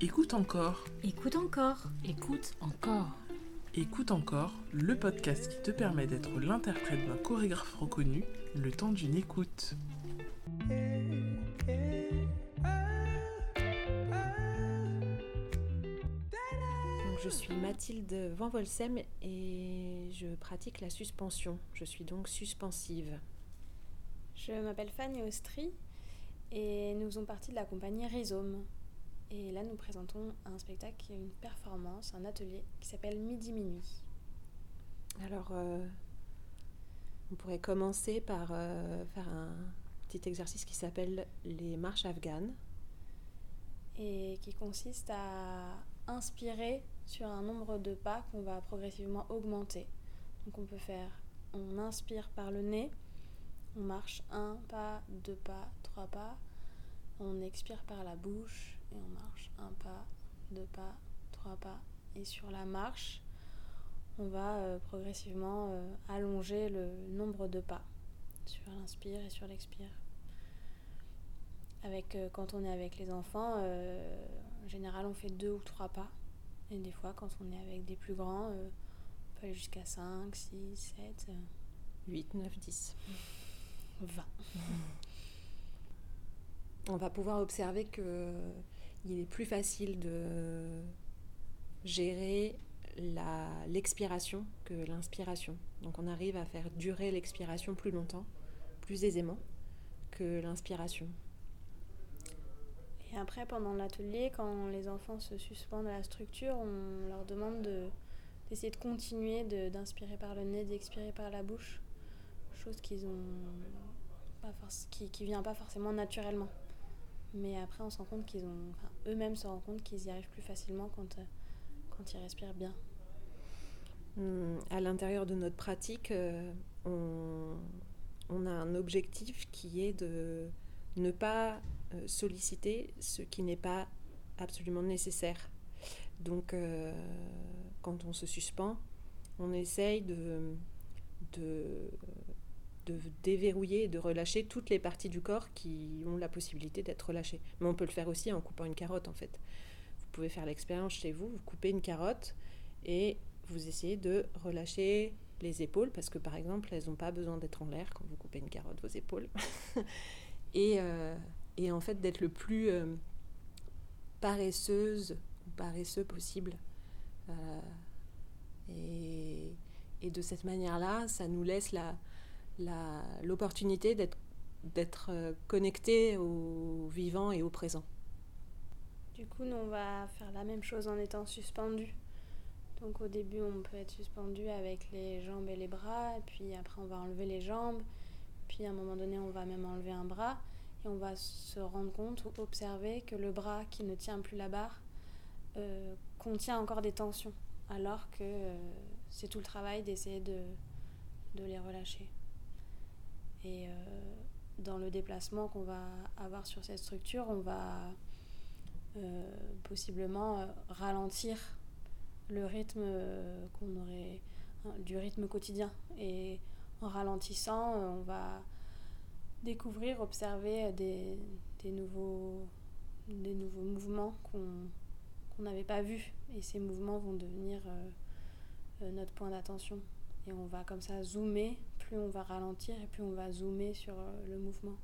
Écoute encore. Écoute encore. Écoute encore. Écoute encore, le podcast qui te permet d'être l'interprète d'un chorégraphe reconnu le temps d'une écoute. Donc, je suis Mathilde Van Volsem et je pratique la suspension. Je suis donc suspensive. Je m'appelle Fanny Austri et nous faisons partie de la compagnie Rhizome. Et là, nous présentons un spectacle, une performance, un atelier qui s'appelle Midi Minuit. Alors, euh, on pourrait commencer par euh, faire un petit exercice qui s'appelle les marches afghanes. Et qui consiste à inspirer sur un nombre de pas qu'on va progressivement augmenter. Donc on peut faire, on inspire par le nez, on marche un pas, deux pas, trois pas, on expire par la bouche et on marche un pas, deux pas, trois pas. Et sur la marche, on va euh, progressivement euh, allonger le nombre de pas sur l'inspire et sur l'expire. Avec, euh, quand on est avec les enfants, en général on fait deux ou trois pas. Et des fois, quand on est avec des plus grands, on peut aller jusqu'à 5, 6, 7, 8, 9, 10. 20. On va pouvoir observer que il est plus facile de gérer l'expiration que l'inspiration. Donc on arrive à faire durer l'expiration plus longtemps, plus aisément que l'inspiration. Et après, pendant l'atelier, quand les enfants se suspendent à la structure, on leur demande de- d'essayer de, continuer d'inspirer par le nez, d'expirer par la bouche. Chose qui, qui vient pas forcément naturellement. Mais après, on se rend compte qu'ils ont. enfin, eux-mêmes se rendent compte qu'ils y arrivent plus facilement quand, euh, quand ils respirent bien. Hum, À l'intérieur de notre pratique, euh, on, on a un objectif qui est de ne pas euh, solliciter ce qui n'est pas absolument nécessaire. Donc, quand on se suspend, on essaye de, de déverrouiller et de relâcher toutes les parties du corps qui ont la possibilité d'être relâchées. Mais on peut le faire aussi en coupant une carotte, en fait. Vous pouvez faire l'expérience chez vous, vous coupez une carotte et vous essayez de relâcher les épaules parce que par exemple elles n'ont pas besoin d'être en l'air quand vous coupez une carotte vos épaules et, euh, et en fait d'être le plus euh, paresseuse ou paresseux possible Euh, et, et de cette manière là ça nous laisse la la- l'opportunité d'être euh, connecté au vivant et au présent Du coup, nous, on va faire la même chose en étant suspendu. Donc au début, on peut être suspendu avec les jambes et les bras, puis après, on va enlever les jambes, puis à un moment donné, on va même enlever un bras, et on va se rendre compte ou observer que le bras qui ne tient plus la barre euh, contient encore des tensions, alors que euh, c'est tout le travail d'essayer de, de les relâcher. Et euh, dans le déplacement qu'on va avoir sur cette structure, on va euh, possiblement euh, ralentir le rythme qu'on aurait hein, du rythme quotidien. Et en ralentissant on va découvrir observer des, nouveaux des nouveaux mouvements qu'on qu'on n'avait pas vus. Et ces mouvements vont devenir notre point d'attention. Et on va comme ça zoomer plus on va ralentir et plus on va zoomer sur euh, le mouvement